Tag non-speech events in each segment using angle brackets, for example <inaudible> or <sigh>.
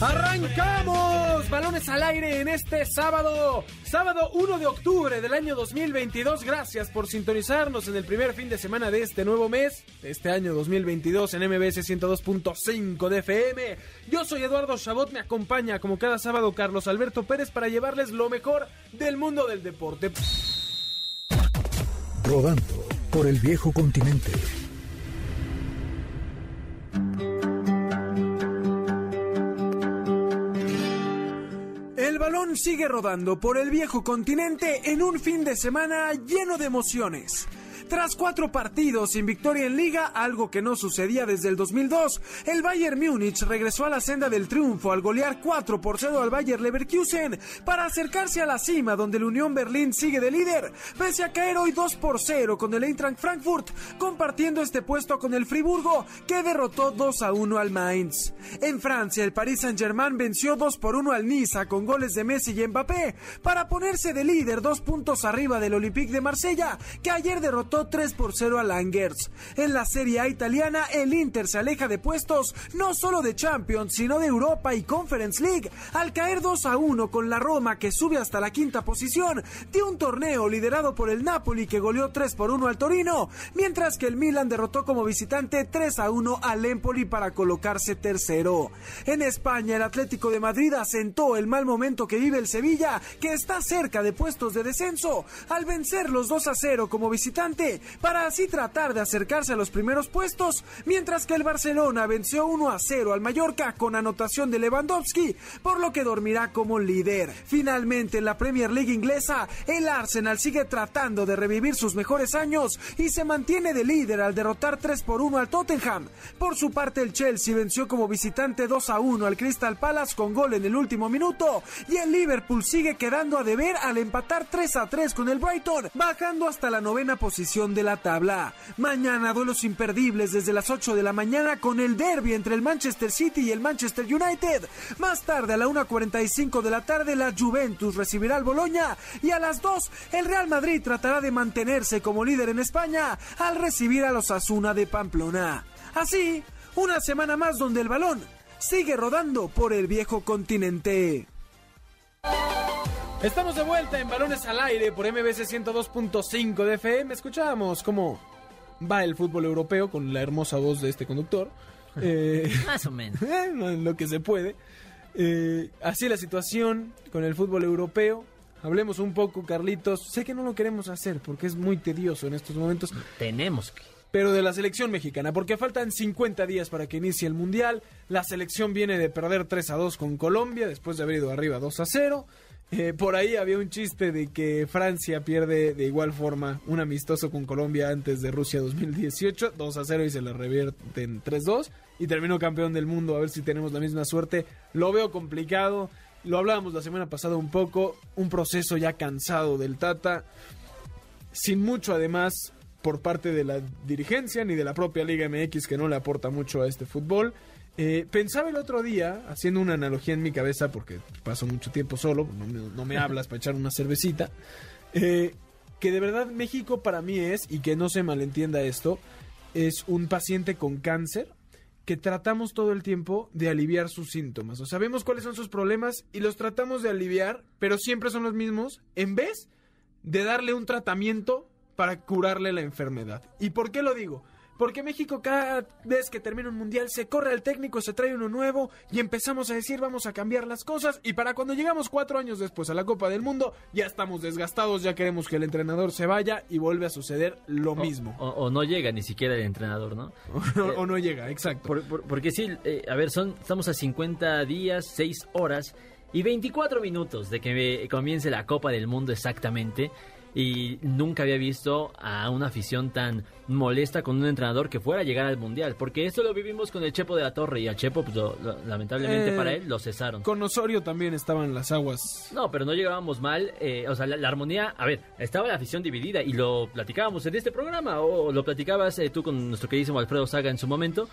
¡Arrancamos! Balones al aire en este sábado, sábado 1 de octubre del año 2022. Gracias por sintonizarnos en el primer fin de semana de este nuevo mes, este año 2022 en MBS 102.5 de FM. Yo soy Eduardo Chabot, me acompaña como cada sábado Carlos Alberto Pérez para llevarles lo mejor del mundo del deporte. Rodando por el viejo continente. Sigue rodando por el viejo continente en un fin de semana lleno de emociones. Tras cuatro partidos sin victoria en liga, algo que no sucedía desde el 2002, el Bayern Múnich regresó a la senda del triunfo al golear 4 por 0 al Bayern Leverkusen para acercarse a la cima donde la Unión Berlín sigue de líder, pese a caer hoy 2 por 0 con el Eintracht Frankfurt, compartiendo este puesto con el Friburgo, que derrotó 2 a 1 al Mainz. En Francia, el Paris Saint-Germain venció 2 por 1 al Niza con goles de Messi y Mbappé para ponerse de líder dos puntos arriba del Olympique de Marsella, que ayer derrotó 3 por 0 a Langers. En la Serie A italiana, el Inter se aleja de puestos no solo de Champions, sino de Europa y Conference League, al caer 2 a 1 con la Roma que sube hasta la quinta posición de un torneo liderado por el Napoli que goleó 3 por 1 al Torino, mientras que el Milan derrotó como visitante 3 a 1 al Empoli para colocarse tercero. En España, el Atlético de Madrid asentó el mal momento que vive el Sevilla, que está cerca de puestos de descenso, al vencer los 2 a 0 como visitante, para así tratar de acercarse a los primeros puestos, mientras que el Barcelona venció 1 a 0 al Mallorca con anotación de Lewandowski, por lo que dormirá como líder. Finalmente, en la Premier League inglesa, el Arsenal sigue tratando de revivir sus mejores años y se mantiene de líder al derrotar 3 por 1 al Tottenham. Por su parte, el Chelsea venció como visitante 2 a 1 al Crystal Palace con gol en el último minuto y el Liverpool sigue quedando a deber al empatar 3 a 3 con el Brighton, bajando hasta la novena posición de la tabla. Mañana duelos imperdibles desde las 8 de la mañana con el derby entre el Manchester City y el Manchester United. Más tarde a la 1.45 de la tarde la Juventus recibirá al Boloña y a las 2 el Real Madrid tratará de mantenerse como líder en España al recibir a los Asuna de Pamplona. Así, una semana más donde el balón sigue rodando por el viejo continente. Estamos de vuelta en Balones al Aire por MBC 102.5 de FM. Escuchábamos cómo va el fútbol europeo con la hermosa voz de este conductor. <laughs> Eh, Más o menos. <laughs> en lo que se puede. Eh, así la situación con el fútbol europeo. Hablemos un poco, Carlitos. Sé que no lo queremos hacer porque es muy tedioso en estos momentos. Tenemos que. Pero de la selección mexicana, porque faltan 50 días para que inicie el Mundial. La selección viene de perder 3 a 2 con Colombia después de haber ido arriba 2 a 0. Eh, por ahí había un chiste de que Francia pierde de igual forma un amistoso con Colombia antes de Rusia 2018, 2 a 0 y se le revierten 3-2 y terminó campeón del mundo. A ver si tenemos la misma suerte. Lo veo complicado. Lo hablábamos la semana pasada un poco. Un proceso ya cansado del Tata. Sin mucho además por parte de la dirigencia ni de la propia Liga MX que no le aporta mucho a este fútbol. Eh, pensaba el otro día, haciendo una analogía en mi cabeza, porque paso mucho tiempo solo, no me, no me <laughs> hablas para echar una cervecita, eh, que de verdad México para mí es, y que no se malentienda esto, es un paciente con cáncer que tratamos todo el tiempo de aliviar sus síntomas. O sabemos cuáles son sus problemas y los tratamos de aliviar, pero siempre son los mismos, en vez de darle un tratamiento para curarle la enfermedad. ¿Y por qué lo digo? Porque México cada vez que termina un mundial se corre al técnico, se trae uno nuevo y empezamos a decir vamos a cambiar las cosas y para cuando llegamos cuatro años después a la Copa del Mundo ya estamos desgastados, ya queremos que el entrenador se vaya y vuelve a suceder lo O- mismo. O, o no llega ni siquiera el entrenador, ¿no? <laughs> O no, o no llega, exacto. Por- por- porque sí, eh, a ver, son, estamos a 50 días, 6 horas y 24 minutos de que comience la Copa del Mundo exactamente. Y nunca había visto a una afición tan molesta con un entrenador que fuera a llegar al Mundial. Porque esto lo vivimos con el Chepo de la Torre y al Chepo, pues, lo- lo- lamentablemente Eh, para él, lo cesaron. Con Osorio también estaban las aguas. No, pero no llegábamos mal. eh, o sea, la, la armonía, a ver, estaba la afición dividida y lo platicábamos en este programa o lo platicabas eh, tú con nuestro queridísimo Alfredo Saga en su momento.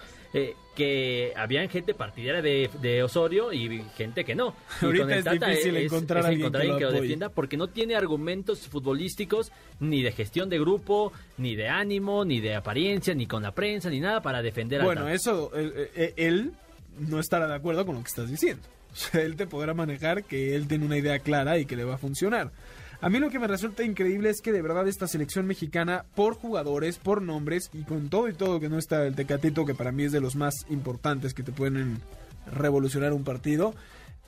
Eh, que habían gente partidaria de, de Osorio y gente que no. <laughs> Y Ahorita con el es Tata difícil encontrar a alguien que lo apoye. defienda porque no tiene argumentos futbolísticos ni de gestión de grupo, ni de ánimo, ni de apariencia, ni con la prensa, ni nada para defender Bueno, Tata. eso, él, él- él no estará de acuerdo con lo que estás diciendo. <laughs> O sea, él te podrá manejar que él tiene una idea clara y que le va a funcionar. A mí lo que me resulta increíble es que de verdad esta selección mexicana, por jugadores, por nombres y con todo y todo que no está el Tecatito, que para mí es de los más importantes que te pueden revolucionar un partido,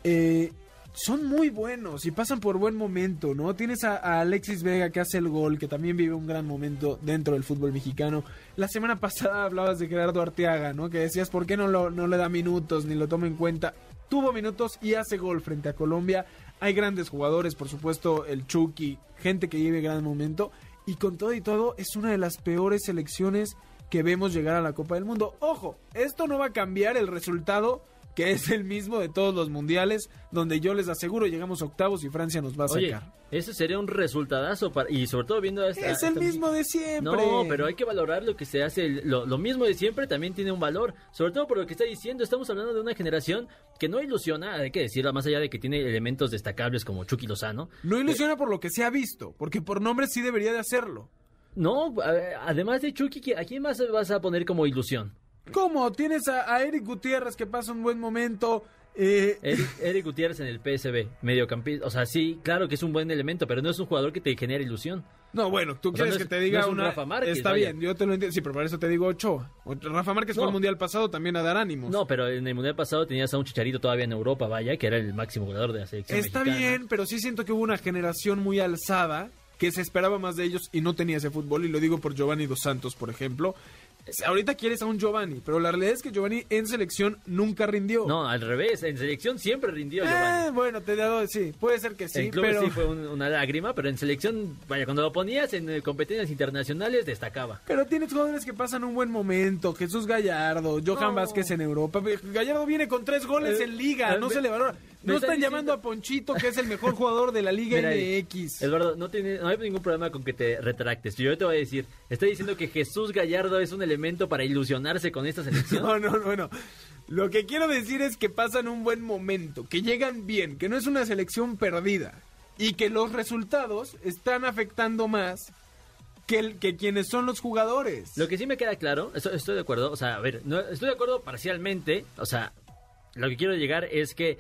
eh, son muy buenos y pasan por buen momento, ¿no? Tienes a, a Alexis Vega que hace el gol, que también vive un gran momento dentro del fútbol mexicano. La semana pasada <laughs> hablabas de Gerardo Arteaga, ¿no? Que decías, ¿por qué no, lo, no le da minutos ni lo toma en cuenta? Tuvo minutos y hace gol frente a Colombia. Hay grandes jugadores, por supuesto, el Chucky, gente que vive gran momento. Y con todo y todo, es una de las peores selecciones que vemos llegar a la Copa del Mundo. Ojo, esto no va a cambiar el resultado que es el mismo de todos los mundiales, donde yo les aseguro llegamos a octavos y Francia nos va a Oye, sacar. ese sería un resultadazo para, y sobre todo viendo esta, es el esta- mismo de siempre. No, pero hay que valorar lo que se hace. Lo, lo mismo de siempre también tiene un valor. Sobre todo por lo que está diciendo. Estamos hablando de una generación que no ilusiona, hay que decirlo, más allá de que tiene elementos destacables como Chucky Lozano. No ilusiona por lo que se ha visto, porque por nombre sí debería de hacerlo. No, además de Chucky, ¿a quién más vas a poner como ilusión? ¿Cómo? Tienes a, a Eric Gutiérrez que pasa un buen momento. eh, Eric, Eric Gutiérrez en el PSB, mediocampista. O sea, sí, claro que es un buen elemento, pero no es un jugador que te genere ilusión. No, bueno, tú O sea, quieres que te diga no es un una. Rafa Márquez, Está vaya. bien, yo te lo entiendo. Sí, pero para eso te digo Ochoa. Rafa Márquez fue No. el mundial pasado también a dar ánimos. No, pero en el mundial pasado tenías a un chicharito todavía en Europa, vaya, que era el máximo goleador de la selección. Está mexicana. bien, pero sí siento que hubo una generación muy alzada que se esperaba más de ellos y no tenía ese fútbol. Y lo digo por Giovanni Dos Santos, por ejemplo. Ahorita quieres a un Giovanni, pero la realidad es que Giovanni en selección nunca rindió. No, al revés, en selección siempre rindió Eh, Giovanni. bueno, te digo, sí, puede ser que sí, en clubes pero sí fue un- una lágrima, pero en selección, vaya, cuando lo ponías en eh, competencias internacionales destacaba. pero tienes jugadores que pasan un buen momento, Jesús Gallardo, Johan No. Vázquez en Europa. Gallardo viene con tres goles Eh, en liga, eh, no se le valora. No están llamando a Ponchito, que es el mejor jugador de la Liga Mira, MX. Eduardo, no, tiene, no hay ningún problema con que te retractes. Yo te voy a decir, estoy diciendo que Jesús Gallardo es un elemento para ilusionarse con esta selección. No, no, no, no. Lo que quiero decir es que pasan un buen momento, que llegan bien, que no es una selección perdida y que los resultados están afectando más que, el- que quienes son los jugadores. Lo que sí me queda claro, estoy, estoy de acuerdo, o sea, a ver, no, estoy de acuerdo parcialmente, o sea, lo que quiero llegar es que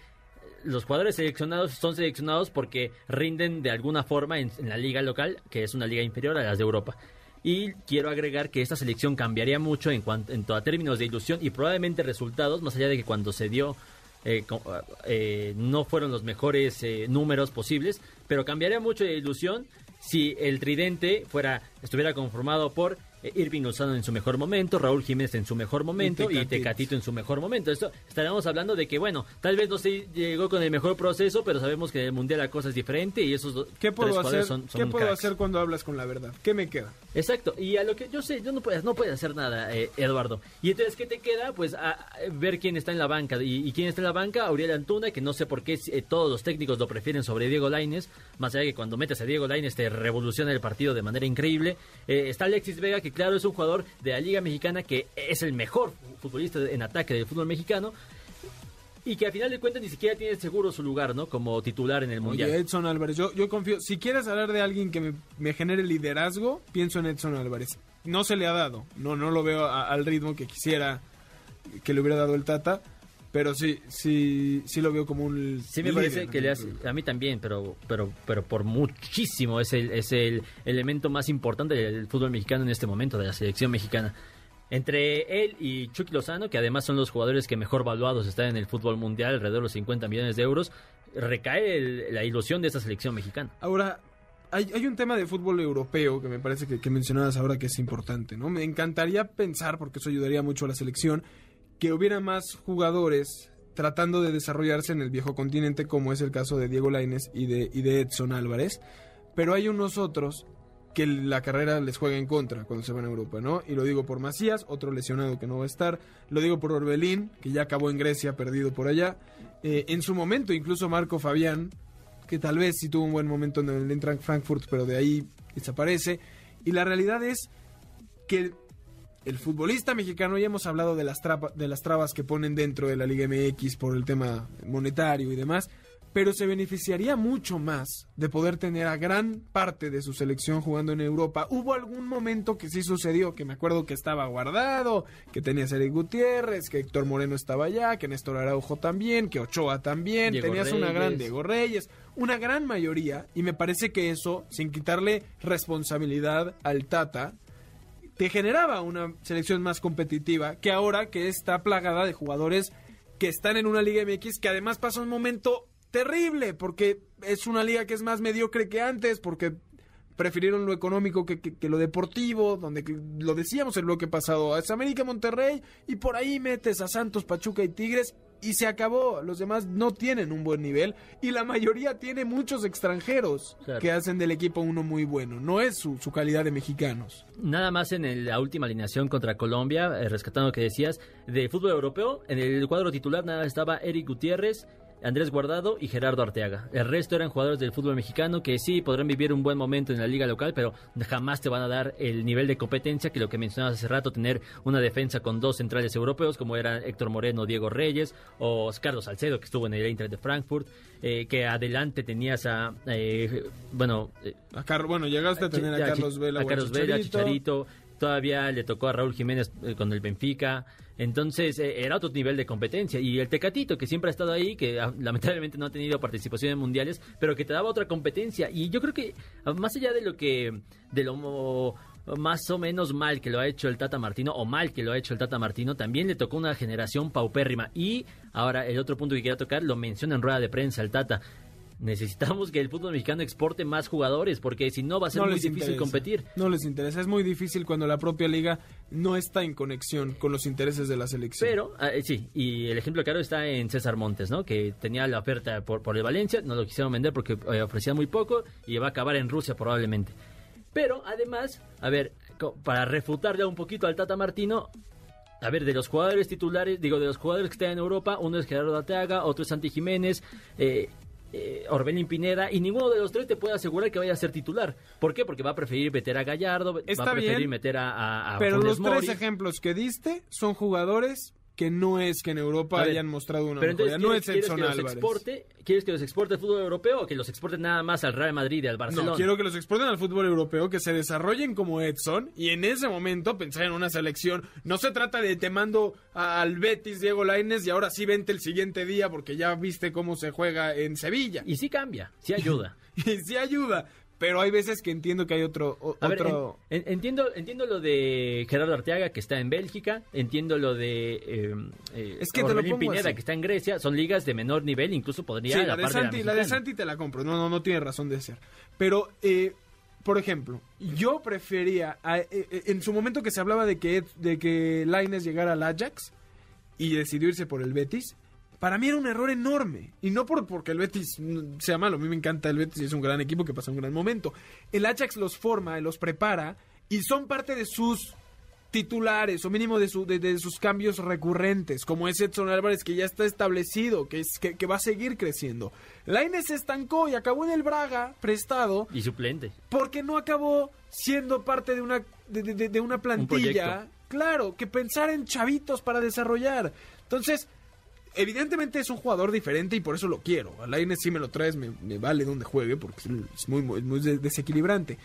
los jugadores seleccionados son seleccionados porque rinden de alguna forma en, la liga local, que es una liga inferior a las de Europa. Y quiero agregar que esta selección cambiaría mucho en cuanto en a términos de ilusión y probablemente resultados, más allá de que cuando se dio eh, eh, no fueron los mejores eh, números posibles, pero cambiaría mucho de ilusión si el tridente fuera estuviera conformado por Irving Lozano en su mejor momento, Raúl Jiménez en su mejor momento y Tecatito. Tecatito en su mejor momento. Esto estaríamos hablando de que, bueno, tal vez no se llegó con el mejor proceso, pero sabemos que en el Mundial la cosa es diferente y esos dos ¿Qué puedo hacer? son, son ¿Qué puedo hacer cuando hablas con la verdad? ¿Qué me queda? Exacto, y a lo que yo sé, yo no puedes, no puedes hacer nada, eh, Eduardo. Y entonces, ¿qué te queda? Pues a, a ver quién está en la banca. Y, y quién está en la banca, Auriel Antuna, que no sé por qué eh, todos los técnicos lo prefieren sobre Diego Laines, más allá de que cuando metes a Diego Laines te revoluciona el partido de manera increíble. Eh, está Alexis Vega, que claro es un jugador de la Liga Mexicana que es el mejor futbolista en ataque del fútbol mexicano. Y que a final de cuentas ni siquiera tiene seguro su lugar, ¿no? Como titular en el Mundial. Oye, Edson Álvarez, yo, yo confío. Si quieres hablar de alguien que me, me genere liderazgo, pienso en Edson Álvarez. No se le ha dado. No, no lo veo a- al ritmo que quisiera que le hubiera dado el Tata. Pero sí, sí, sí lo veo como un. Sí me parece que le hace, a mí también, pero pero pero por muchísimo es el es el elemento más importante del fútbol mexicano en este momento de la selección mexicana. Entre él y Chucky Lozano, que además son los jugadores que mejor valuados están en el fútbol mundial, alrededor de los 50 millones de euros, recae el- la ilusión de esta selección mexicana. Ahora, hay, hay un tema de fútbol europeo que me parece que, que mencionabas ahora que es importante, ¿no? Me encantaría pensar, porque eso ayudaría mucho a la selección, que hubiera más jugadores tratando de desarrollarse en el viejo continente, como es el caso de Diego Lainez y de, Edson Álvarez. Pero hay unos otros que la carrera les juega en contra cuando se van a Europa, ¿no? Y lo digo por Macías, otro lesionado que no va a estar. Lo digo por Orbelín, que ya acabó en Grecia, perdido por allá. Eh, en su momento, incluso Marco Fabián, que tal vez sí tuvo un buen momento en el Frankfurt, pero de ahí desaparece. Y la realidad es que el futbolista mexicano, ya hemos hablado de las, traba- de las trabas que ponen dentro de la Liga MX por el tema monetario y demás, pero se beneficiaría mucho más de poder tener a gran parte de su selección jugando en Europa. Hubo algún momento que sí sucedió, que me acuerdo que estaba guardado, que tenía Eric Gutiérrez, que Héctor Moreno estaba allá, que Néstor Araujo también, que Ochoa también, Diego tenías una gran. Diego Reyes, una gran mayoría, y me parece que eso, sin quitarle responsabilidad al Tata, te generaba una selección más competitiva que ahora que está plagada de jugadores que están en una Liga MX que además pasa un momento terrible porque es una liga que es más mediocre que antes porque prefirieron lo económico que, que- que lo deportivo, donde que- lo decíamos el bloque pasado, es América Monterrey y por ahí metes a Santos, Pachuca y Tigres y se acabó. Los demás no tienen un buen nivel y la mayoría tiene muchos extranjeros Claro. que hacen del equipo uno muy bueno. No es su, su calidad de mexicanos. Nada más en el- la última alineación contra Colombia, eh, rescatando lo que decías, de fútbol europeo, en el cuadro titular nada estaba Eric Gutiérrez, Andrés Guardado y Gerardo Arteaga. El resto eran jugadores del fútbol mexicano que sí podrán vivir un buen momento en la liga local, pero jamás te van a dar el nivel de competencia que lo que mencionabas hace rato, tener una defensa con dos centrales europeos como eran Héctor Moreno, Diego Reyes o Carlos Salcedo que estuvo en el Eintracht de Frankfurt, eh, que adelante tenías a, eh, bueno, eh, A Car- bueno, llegaste a tener a Carlos Vela. a Carlos Vela, Chicharito. Chicharito. Todavía le tocó a Raúl Jiménez eh, con el Benfica. Entonces eh, era otro nivel de competencia. Y el Tecatito, que siempre ha estado ahí, que ah, lamentablemente no ha tenido participación en mundiales, pero que te daba otra competencia. Y yo creo que, ah, más allá de lo que. de lo más o menos mal que lo ha hecho el Tata Martino, o mal que lo ha hecho el Tata Martino, también le tocó una generación paupérrima. Y ahora el otro punto que quería tocar, lo menciona en rueda de prensa el Tata. Necesitamos que el fútbol mexicano exporte más jugadores, porque si no va a ser No muy difícil interesa. competir. No les interesa. Es muy difícil cuando la propia liga no está en conexión con los intereses de la selección. Pero, ah, eh, sí, y el ejemplo claro está en César Montes, ¿no? Que tenía la oferta por, por el Valencia, no lo quisieron vender porque eh, ofrecía muy poco y va a acabar en Rusia probablemente. Pero, además, a ver, para refutar ya un poquito al Tata Martino, a ver, de los jugadores titulares, digo, de los jugadores que están en Europa, uno es Gerardo Arteaga, otro es Santi Jiménez, eh, eh, Orbelín Pineda, y ninguno de los tres te puede asegurar que vaya a ser titular. ¿Por qué? Porque va a preferir meter a Gallardo, Está va a preferir bien, meter a, a, a Pero Funes los Mori. tres ejemplos que diste son jugadores que no es que en Europa ver, hayan mostrado una Pero mejoría. entonces, No ¿quieres, es quieres Edson que los Álvarez. exporte? ¿Quieres que los exporte el fútbol europeo o que los exporte nada más al Real Madrid y al Barcelona? No, quiero que los exporten al fútbol europeo, que se desarrollen como Edson y en ese momento pensar en una selección. No se trata de te mando al Betis Diego Lainez y ahora sí vente el siguiente día porque ya viste cómo se juega en Sevilla. Y sí cambia, sí ayuda. <laughs> Y sí ayuda, pero hay veces que entiendo que hay otro... o- A ver, otro... en- en- entiendo, entiendo lo de Gerardo Arteaga, que está en Bélgica. Entiendo lo de eh, eh, Es que te lo pongo Pineda, así. que está en Grecia. Son ligas de menor nivel, incluso podría Sí, a la, de Santi, la de mexicana. Santi te la compro. No, no, no tiene razón de ser. Pero, eh, por ejemplo, yo prefería, a- eh, eh, en su momento que se hablaba de que, de que Laines llegara al Ajax y decidió irse por el Betis, para mí era un error enorme. Y no por, porque el Betis sea malo, a mí me encanta el Betis y es un gran equipo que pasa un gran momento. El Ajax los forma, los prepara y son parte de sus titulares o mínimo de, su, de, de sus cambios recurrentes, como es Edson Álvarez que ya está establecido, que, es, que, que va a seguir creciendo. Lainez se estancó y acabó en el Braga, prestado, Y suplente. porque no acabó siendo parte de una, de, una plantilla. Claro, que pensar en chavitos para desarrollar. Entonces, evidentemente es un jugador diferente y por eso lo quiero. A Lainez si me lo traes, me, me vale donde juegue, porque es muy, muy, muy de- desequilibrante.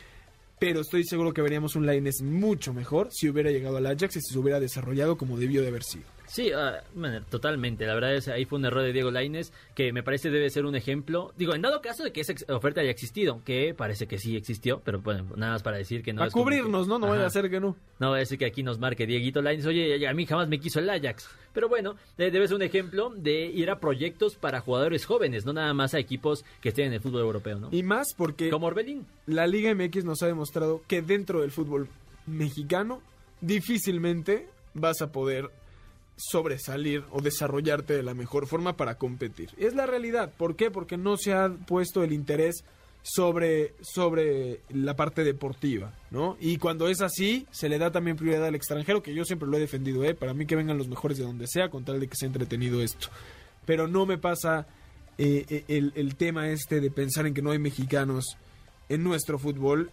Pero estoy seguro que veríamos un Lainez mucho mejor si hubiera llegado al Ajax y si se hubiera desarrollado como debió de haber sido. Sí, ah, bueno, totalmente. La verdad es ahí fue un error de Diego Lainez que me parece debe ser un ejemplo. Digo, en dado caso de que esa oferta haya existido, que parece que sí existió, pero bueno, nada más para decir que no a es como que- cubrirnos, ¿no? No vaya a ser que no. No voy a decir que aquí nos marque Dieguito Lainez. Oye, a mí jamás me quiso el Ajax. Pero bueno, eh, debe ser un ejemplo de ir a proyectos para jugadores jóvenes, no nada más a equipos que estén en el fútbol europeo, ¿no? Y más porque Como Orbelín. la Liga MX nos ha demostrado que dentro del fútbol mexicano difícilmente vas a poder sobresalir o desarrollarte de la mejor forma para competir. Es la realidad. ¿Por qué? Porque no se ha puesto el interés sobre, sobre la parte deportiva, ¿no? Y cuando es así, se le da también prioridad al extranjero, que yo siempre lo he defendido, ¿eh? Para mí que vengan los mejores de donde sea, con tal de que sea entretenido esto. Pero no me pasa eh, eh, el, el tema este de pensar en que no hay mexicanos en nuestro fútbol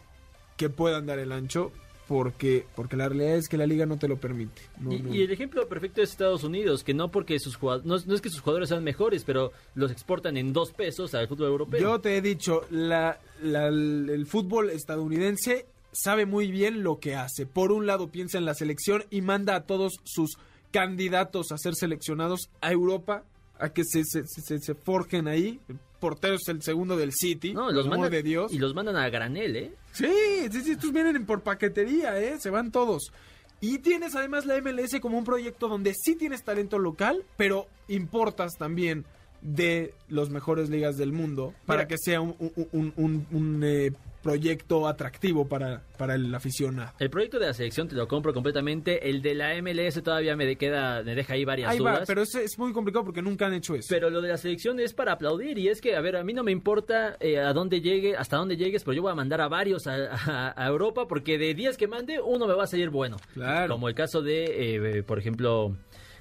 que puedan dar el ancho porque, porque la realidad es que la liga no te lo permite. No, y, no. y el ejemplo perfecto es Estados Unidos, que no porque sus jugadores, no, no es que sus jugadores sean mejores, pero los exportan en dos pesos al fútbol europeo. Yo te he dicho, la, la- el fútbol estadounidense sabe muy bien lo que hace. Por un lado piensa en la selección y manda a todos sus candidatos a ser seleccionados a Europa, a que se, se, se- se forjen ahí. El portero es el segundo del City, no, los mandan de Dios. y los mandan a granel, ¿eh? Sí, sí, sí, estos vienen por paquetería, ¿eh? Se van todos. Y tienes además la MLS como un proyecto donde sí tienes talento local, pero importas también de las mejores ligas del mundo para Mira. que sea un, un- un- un- un, eh, proyecto atractivo para, para el aficionado. El proyecto de la selección te lo compro completamente. El de la MLS todavía me, queda, me deja ahí varias Ahí dudas. va, pero es, es muy complicado porque nunca han hecho eso. Pero lo de la selección es para aplaudir y es que, a ver, a mí no me importa eh, a dónde llegue, hasta dónde llegues, pero yo voy a mandar a varios a, <laughs> a- a Europa porque de 10 que mande, uno me va a salir bueno. Claro. Como el caso de, eh, por ejemplo,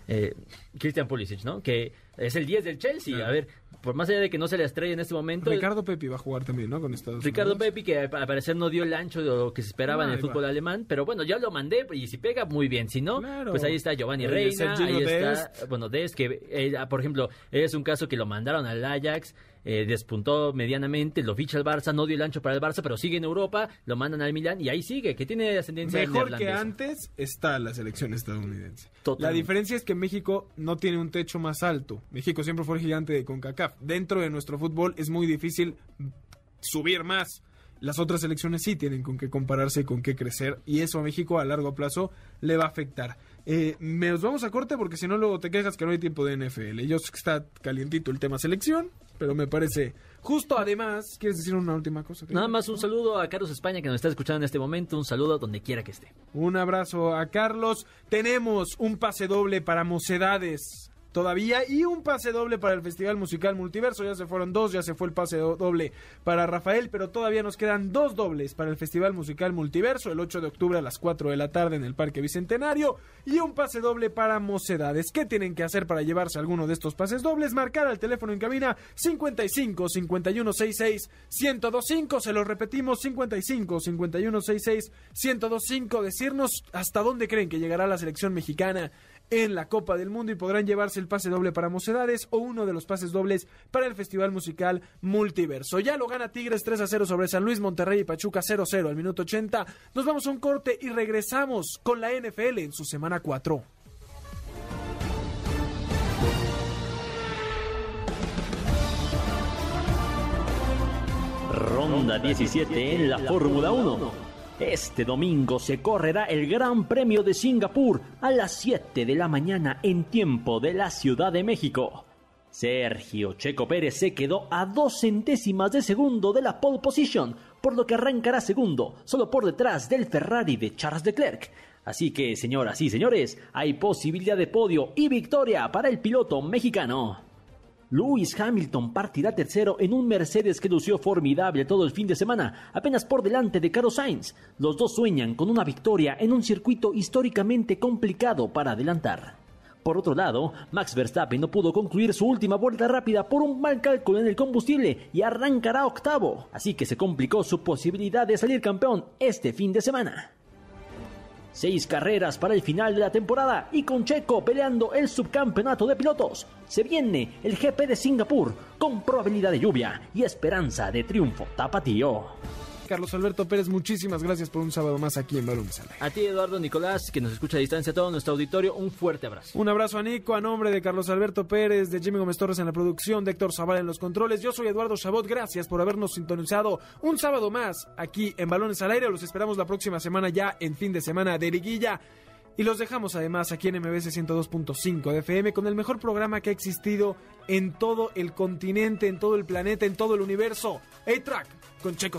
eh, Christian Pulisic, ¿no? Que es el 10 del Chelsea. Claro. A ver, por más allá de que no se le estrella en este momento... Ricardo Pepi va a jugar también, ¿no? Con Estados Ricardo Unidos. Pepi, que al parecer no dio el ancho de lo que se esperaba en Ahí el va. fútbol alemán, pero bueno, ya lo mandé y si pega, muy bien. Si no, Claro. pues ahí está Giovanni Oye, Reina, ahí está, bueno, Des, que eh, por ejemplo, es un caso que lo mandaron al Ajax, eh, despuntó medianamente, lo ficha el Barça, no dio el ancho para el Barça, pero sigue en Europa, lo mandan al Milán y ahí sigue, que tiene ascendencia Mejor que antes está la selección estadounidense. Totalmente. La diferencia es que México no tiene un techo más alto. México siempre fue el gigante de CONCACAF. Dentro de nuestro fútbol es muy difícil subir más. Las otras selecciones sí tienen con qué compararse y con qué crecer. Y eso a México a largo plazo le va a afectar. Eh, me nos vamos a corte porque si no luego te quejas que no hay tiempo de NFL. Yo sé que está calientito el tema selección, pero me parece justo. Además, ¿quieres decir una última cosa? Nada más un saludo a Carlos España que nos está escuchando en este momento, un saludo donde quiera que esté. Un abrazo a Carlos. Tenemos un pase doble para Mocedades todavía y un pase doble para el Festival Musical Multiverso. Ya se fueron dos, ya se fue el pase do- doble para Rafael, pero todavía nos quedan dos dobles para el Festival Musical Multiverso el 8 de octubre a las 4 de la tarde en el Parque Bicentenario y un pase doble para Mocedades. ¿Qué tienen que hacer para llevarse alguno de estos pases dobles? Marcar al teléfono en cabina 55 51 66 1025. Se lo repetimos 55 51 66 1025. Decirnos hasta dónde creen que llegará la selección mexicana en la Copa del Mundo y podrán llevarse el pase doble para Mocedades o uno de los pases dobles para el Festival Musical Multiverso. Ya lo gana Tigres 3 a 0 sobre San Luis, Monterrey y Pachuca 0 0 al minuto 80. Nos vamos a un corte y regresamos con la NFL en su semana 4. Ronda 17 en la Fórmula 1. Este domingo se correrá el Gran Premio de Singapur a las 7 de la mañana en tiempo de la Ciudad de México. Sergio Checo Pérez se quedó a dos centésimas de segundo de la pole position, por lo que arrancará segundo, solo por detrás del Ferrari de Charles Leclerc. Así que, señoras y señores, hay posibilidad de podio y victoria para el piloto mexicano. Lewis Hamilton partirá tercero en un Mercedes que lució formidable todo el fin de semana, apenas por delante de Carlos Sainz. Los dos sueñan con una victoria en un circuito históricamente complicado para adelantar. Por otro lado, Max Verstappen no pudo concluir su última vuelta rápida por un mal cálculo en el combustible y arrancará octavo, así que se complicó su posibilidad de salir campeón este fin de semana. Seis carreras para el final de la temporada y con Checo peleando el subcampeonato de pilotos. Se viene el GP de Singapur con probabilidad de lluvia y esperanza de triunfo tapatío. Carlos Alberto Pérez, muchísimas gracias por un sábado más aquí en Balones al Aire. A ti, Eduardo Nicolás, que nos escucha a distancia, a todo nuestro auditorio, un fuerte abrazo. Un abrazo a Nico, a nombre de Carlos Alberto Pérez, de Jimmy Gómez Torres en la producción, de Héctor Zavala en los controles. Yo soy Eduardo Chabot, gracias por habernos sintonizado un sábado más aquí en Balones al Aire. Los esperamos la próxima semana ya en fin de semana de liguilla. Y los dejamos además aquí en MBS 102.5 de FM con el mejor programa que ha existido en todo el continente, en todo el planeta, en todo el universo. A-Track con Checo.